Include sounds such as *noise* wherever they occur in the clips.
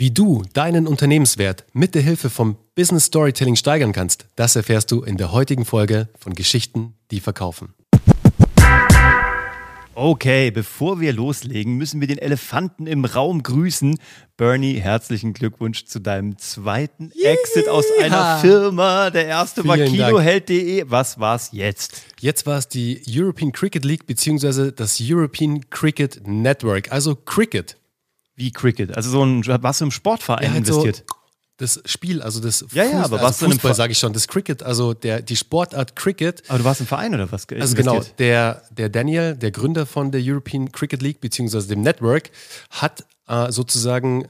Wie du deinen Unternehmenswert mit der Hilfe vom Business Storytelling steigern kannst, das erfährst du in der heutigen Folge von Geschichten, die verkaufen. Okay, bevor wir loslegen, müssen wir den Elefanten im Raum grüßen. Bernie, herzlichen Glückwunsch zu deinem zweiten Yeeha. Exit aus einer Firma. Der erste Vielen war Kiloheld.de. Was war's jetzt? Jetzt war es die European Cricket League beziehungsweise das European Cricket Network, also Cricket. Wie Cricket? Also so ein, warst du im Sportverein ja, halt investiert? So das Spiel, also das ja, ja, aber also was Fußball, sage ich schon, das Cricket, also der, die Sportart Cricket. Aber du warst im Verein oder was? Also genau, der, der Daniel, der Gründer von der European Cricket League beziehungsweise dem Network, hat äh, sozusagen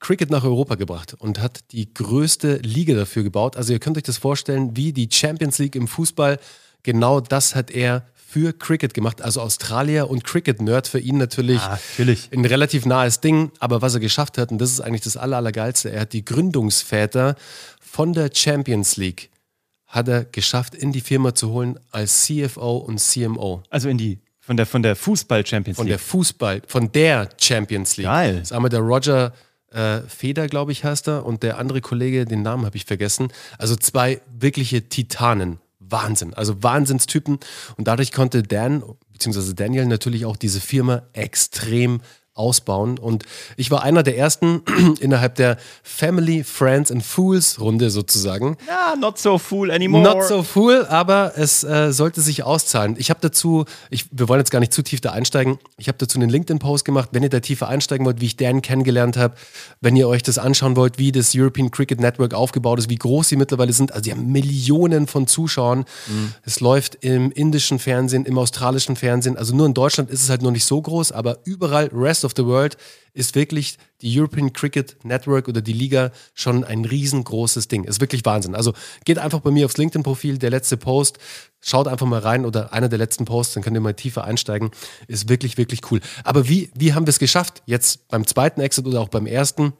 Cricket nach Europa gebracht und hat die größte Liga dafür gebaut. Also ihr könnt euch das vorstellen, wie die Champions League im Fußball. Genau das hat er für Cricket gemacht, also Australier und Cricket-Nerd für ihn natürlich, ah, natürlich ein relativ nahes Ding. Aber was er geschafft hat, und das ist eigentlich das Aller, Allergeilste, er hat die Gründungsväter von der Champions League hat er geschafft, in die Firma zu holen als CFO und CMO. Also in die von der, von der Fußball-Champions League. Von der Fußball, von der Champions League. Geil. Das ist einmal der Roger äh, Feder, glaube ich, heißt er, und der andere Kollege, den Namen habe ich vergessen. Also zwei wirkliche Titanen. Wahnsinn, also Wahnsinnstypen. Und dadurch konnte Dan, beziehungsweise Daniel natürlich auch diese Firma extrem ausbauen. Und ich war einer der ersten *clears throat* innerhalb der Family, Friends and Fools Runde sozusagen. Ja, not so fool anymore. Not so fool, aber es äh, sollte sich auszahlen. Ich habe dazu, ich, wir wollen jetzt gar nicht zu tief da einsteigen, ich habe dazu einen LinkedIn-Post gemacht, wenn ihr da tiefer einsteigen wollt, wie ich Dan kennengelernt habe, wenn ihr euch das anschauen wollt, wie das European Cricket Network aufgebaut ist, wie groß sie mittlerweile sind. Also die haben Millionen von Zuschauern. Mhm. Es läuft im indischen Fernsehen, im australischen Fernsehen. Also nur in Deutschland ist es halt noch nicht so groß, aber überall Rest of the World ist wirklich die European Cricket Network oder die Liga schon ein riesengroßes Ding. Ist wirklich Wahnsinn. Also geht einfach bei mir aufs LinkedIn-Profil, der letzte Post, schaut einfach mal rein oder einer der letzten Posts, dann könnt ihr mal tiefer einsteigen. Ist wirklich, wirklich cool. Aber wie, wie haben wir es geschafft? Jetzt beim zweiten Exit oder auch beim ersten?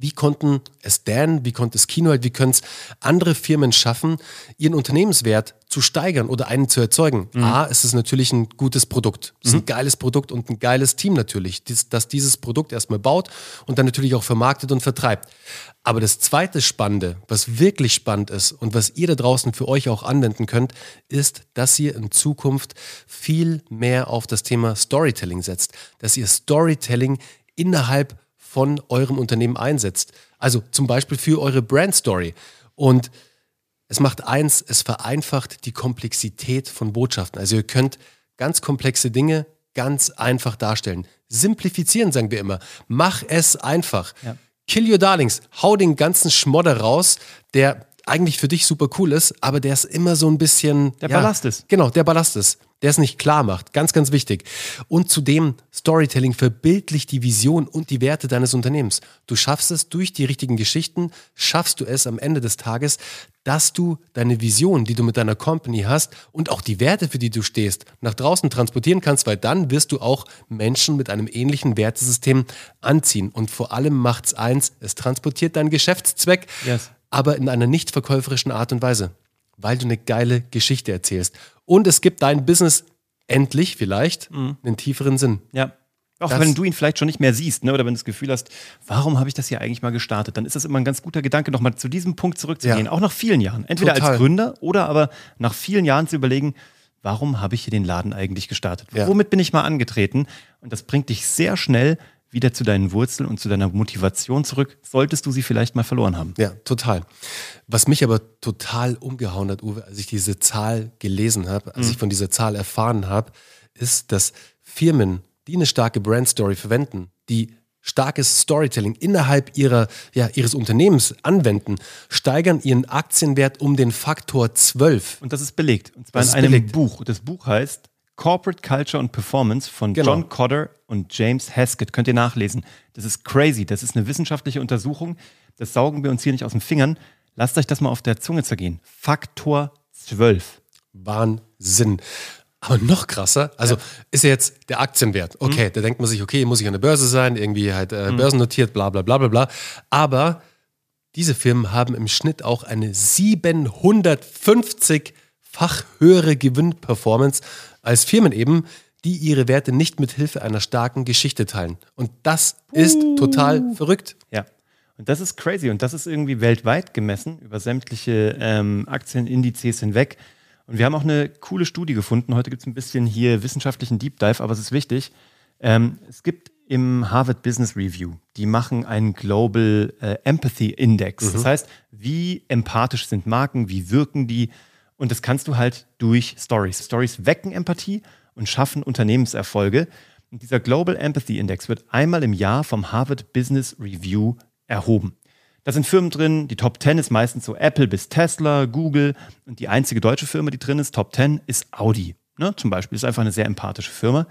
Wie konnten es Dan, wie konnte es Kinoheit, wie können es andere Firmen schaffen, ihren Unternehmenswert zu steigern oder einen zu erzeugen? Mhm. A, es ist natürlich ein gutes Produkt. Es ist mhm. ein geiles Produkt und ein geiles Team natürlich, das dieses Produkt erstmal baut und dann natürlich auch vermarktet und vertreibt. Aber das zweite Spannende, was wirklich spannend ist und was ihr da draußen für euch auch anwenden könnt, ist, dass ihr in Zukunft viel mehr auf das Thema Storytelling setzt. Dass ihr Storytelling innerhalb von eurem Unternehmen einsetzt. Also zum Beispiel für eure Brand Story. Und es macht eins, es vereinfacht die Komplexität von Botschaften. Also ihr könnt ganz komplexe Dinge ganz einfach darstellen. Simplifizieren, sagen wir immer. Mach es einfach. Ja. Kill your darlings. Hau den ganzen Schmodder raus, der eigentlich für dich super cool ist, aber der ist immer so ein bisschen. Der ja, Ballast ist. Genau, der Ballast ist. Der es nicht klar macht. Ganz, ganz wichtig. Und zudem, Storytelling verbildlicht die Vision und die Werte deines Unternehmens. Du schaffst es durch die richtigen Geschichten, schaffst du es am Ende des Tages, dass du deine Vision, die du mit deiner Company hast und auch die Werte, für die du stehst, nach draußen transportieren kannst, weil dann wirst du auch Menschen mit einem ähnlichen Wertesystem anziehen. Und vor allem macht es eins, es transportiert deinen Geschäftszweck. Yes aber in einer nicht verkäuferischen Art und Weise, weil du eine geile Geschichte erzählst. Und es gibt dein Business endlich vielleicht mhm. einen tieferen Sinn. Ja. Auch das wenn du ihn vielleicht schon nicht mehr siehst, ne? oder wenn du das Gefühl hast, warum habe ich das hier eigentlich mal gestartet, dann ist das immer ein ganz guter Gedanke, nochmal zu diesem Punkt zurückzugehen, ja. auch nach vielen Jahren. Entweder Total. als Gründer oder aber nach vielen Jahren zu überlegen, warum habe ich hier den Laden eigentlich gestartet? Ja. Womit bin ich mal angetreten? Und das bringt dich sehr schnell wieder zu deinen Wurzeln und zu deiner Motivation zurück, solltest du sie vielleicht mal verloren haben. Ja, total. Was mich aber total umgehauen hat, Uwe, als ich diese Zahl gelesen habe, als mhm. ich von dieser Zahl erfahren habe, ist, dass Firmen, die eine starke Brandstory verwenden, die starkes Storytelling innerhalb ihrer, ja, ihres Unternehmens anwenden, steigern ihren Aktienwert um den Faktor 12. Und das ist belegt. Und zwar das in einem belegt. Buch. Das Buch heißt Corporate Culture and Performance von genau. John Cotter und James Haskett. Könnt ihr nachlesen. Das ist crazy. Das ist eine wissenschaftliche Untersuchung. Das saugen wir uns hier nicht aus den Fingern. Lasst euch das mal auf der Zunge zergehen. Faktor 12. Wahnsinn. Aber noch krasser, also ja. ist ja jetzt der Aktienwert. Okay, mhm. da denkt man sich, okay, muss ich an der Börse sein, irgendwie halt äh, mhm. börsennotiert, bla bla bla bla bla. Aber diese Firmen haben im Schnitt auch eine 750-fach höhere Gewinnperformance als Firmen eben, die ihre Werte nicht mit Hilfe einer starken Geschichte teilen. Und das ist uh. total verrückt. Ja. Und das ist crazy. Und das ist irgendwie weltweit gemessen über sämtliche ähm, Aktienindizes hinweg. Und wir haben auch eine coole Studie gefunden. Heute gibt es ein bisschen hier wissenschaftlichen Deep Dive, aber es ist wichtig. Ähm, es gibt im Harvard Business Review, die machen einen Global äh, Empathy Index. Mhm. Das heißt, wie empathisch sind Marken, wie wirken die? Und das kannst du halt durch Stories. Stories wecken Empathie und schaffen Unternehmenserfolge. Und dieser Global Empathy Index wird einmal im Jahr vom Harvard Business Review erhoben. Da sind Firmen drin, die Top 10 ist meistens so Apple bis Tesla, Google und die einzige deutsche Firma, die drin ist, Top 10, ist Audi. Ne? Zum Beispiel ist einfach eine sehr empathische Firma.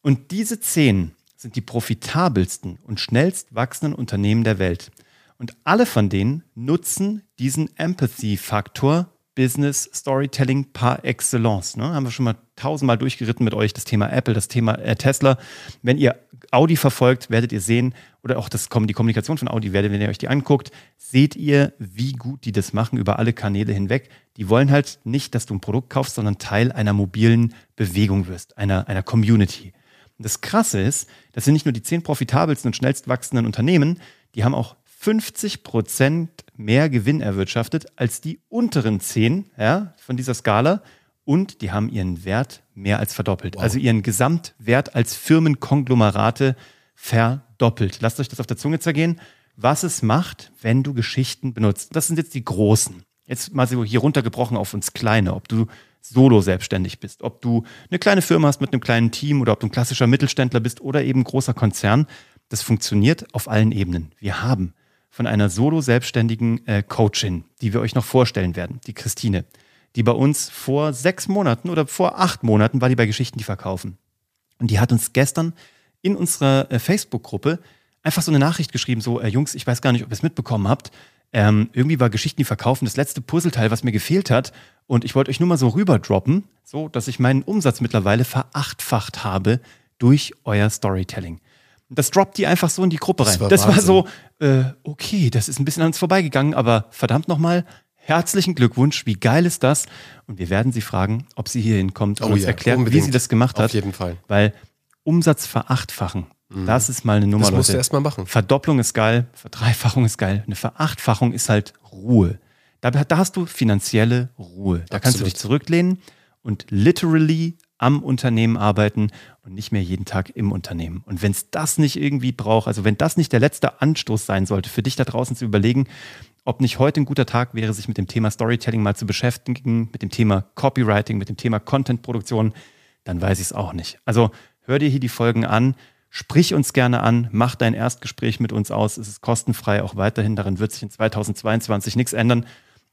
Und diese 10 sind die profitabelsten und schnellst wachsenden Unternehmen der Welt. Und alle von denen nutzen diesen Empathy-Faktor Business Storytelling par excellence. Ne? Haben wir schon mal tausendmal durchgeritten mit euch, das Thema Apple, das Thema äh, Tesla. Wenn ihr Audi verfolgt, werdet ihr sehen, oder auch das, die Kommunikation von Audi werdet, wenn ihr euch die anguckt, seht ihr, wie gut die das machen über alle Kanäle hinweg. Die wollen halt nicht, dass du ein Produkt kaufst, sondern Teil einer mobilen Bewegung wirst, einer, einer Community. Und das Krasse ist, das sind nicht nur die zehn profitabelsten und schnellst wachsenden Unternehmen, die haben auch 50 Prozent mehr Gewinn erwirtschaftet als die unteren zehn ja, von dieser Skala und die haben ihren Wert mehr als verdoppelt. Wow. Also ihren Gesamtwert als Firmenkonglomerate verdoppelt. Lasst euch das auf der Zunge zergehen, was es macht, wenn du Geschichten benutzt. Das sind jetzt die großen. Jetzt mal so hier runtergebrochen auf uns kleine, ob du solo selbstständig bist, ob du eine kleine Firma hast mit einem kleinen Team oder ob du ein klassischer Mittelständler bist oder eben großer Konzern. Das funktioniert auf allen Ebenen. Wir haben von einer solo-selbstständigen äh, Coachin, die wir euch noch vorstellen werden, die Christine, die bei uns vor sechs Monaten oder vor acht Monaten war die bei Geschichten, die verkaufen. Und die hat uns gestern in unserer äh, Facebook-Gruppe einfach so eine Nachricht geschrieben, so, äh, Jungs, ich weiß gar nicht, ob ihr es mitbekommen habt. Ähm, irgendwie war Geschichten, die verkaufen, das letzte Puzzleteil, was mir gefehlt hat. Und ich wollte euch nur mal so rüberdroppen, so dass ich meinen Umsatz mittlerweile verachtfacht habe durch euer Storytelling. Das droppt die einfach so in die Gruppe rein. Das war, das war so, äh, okay, das ist ein bisschen an uns vorbeigegangen, aber verdammt nochmal, herzlichen Glückwunsch, wie geil ist das? Und wir werden sie fragen, ob sie hier hinkommt und oh uns ja, erklärt, unbedingt. wie sie das gemacht hat. Auf jeden Fall. Weil Umsatz verachtfachen, mhm. das ist mal eine Nummer. Das musst Leute. du erstmal machen. Verdopplung ist geil, Verdreifachung ist geil. Eine Verachtfachung ist halt Ruhe. Da, da hast du finanzielle Ruhe. Da Absolut. kannst du dich zurücklehnen und literally am Unternehmen arbeiten und nicht mehr jeden Tag im Unternehmen. Und wenn es das nicht irgendwie braucht, also wenn das nicht der letzte Anstoß sein sollte, für dich da draußen zu überlegen, ob nicht heute ein guter Tag wäre, sich mit dem Thema Storytelling mal zu beschäftigen, mit dem Thema Copywriting, mit dem Thema Contentproduktion, dann weiß ich es auch nicht. Also hör dir hier die Folgen an, sprich uns gerne an, mach dein Erstgespräch mit uns aus. Es ist kostenfrei auch weiterhin. Darin wird sich in 2022 nichts ändern.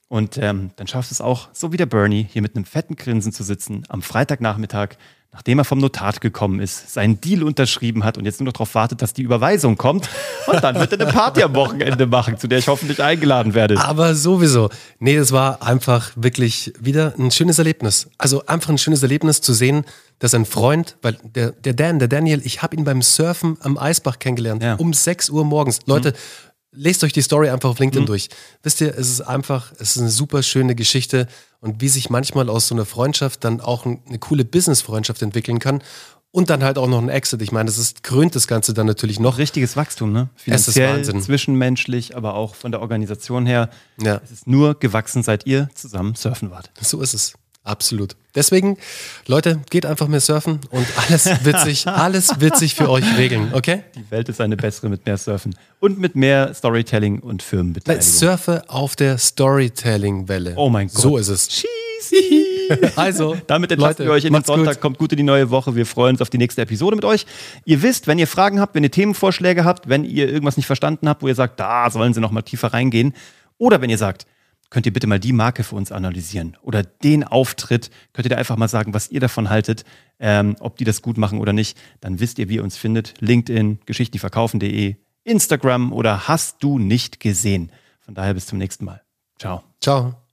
Und ähm, dann schaffst du es auch, so wie der Bernie, hier mit einem fetten Grinsen zu sitzen, am Freitagnachmittag, nachdem er vom Notar gekommen ist, seinen Deal unterschrieben hat und jetzt nur noch darauf wartet, dass die Überweisung kommt. Und dann wird er eine Party am Wochenende machen, zu der ich hoffentlich eingeladen werde. Aber sowieso. Nee, es war einfach wirklich wieder ein schönes Erlebnis. Also einfach ein schönes Erlebnis zu sehen, dass ein Freund, weil der, der Dan, der Daniel, ich habe ihn beim Surfen am Eisbach kennengelernt, ja. um 6 Uhr morgens. Leute, mhm lest euch die Story einfach auf LinkedIn mhm. durch. Wisst ihr, es ist einfach, es ist eine super schöne Geschichte und wie sich manchmal aus so einer Freundschaft dann auch eine coole Business-Freundschaft entwickeln kann. Und dann halt auch noch ein Exit. Ich meine, das ist, krönt das Ganze dann natürlich noch. Richtiges Wachstum, ne? Finanziell, es ist zwischenmenschlich, aber auch von der Organisation her. Ja. Es ist nur gewachsen, seit ihr zusammen surfen wart. So ist es. Absolut. Deswegen, Leute, geht einfach mehr surfen und alles wird sich, *laughs* alles wird sich für euch regeln, okay? Die Welt ist eine bessere mit mehr Surfen und mit mehr Storytelling und Firmenbeteiligung. Surfe auf der Storytelling-Welle. Oh mein Gott. So ist es. Schieß. *laughs* also, damit entlassen Leute, wir euch in den Sonntag. Gut. Kommt gut in die neue Woche. Wir freuen uns auf die nächste Episode mit euch. Ihr wisst, wenn ihr Fragen habt, wenn ihr Themenvorschläge habt, wenn ihr irgendwas nicht verstanden habt, wo ihr sagt, da sollen sie noch mal tiefer reingehen, oder wenn ihr sagt, könnt ihr bitte mal die Marke für uns analysieren oder den Auftritt. Könnt ihr da einfach mal sagen, was ihr davon haltet, ähm, ob die das gut machen oder nicht. Dann wisst ihr, wie ihr uns findet. LinkedIn, geschichtendieverkaufen.de, Instagram oder hast du nicht gesehen. Von daher bis zum nächsten Mal. Ciao. Ciao.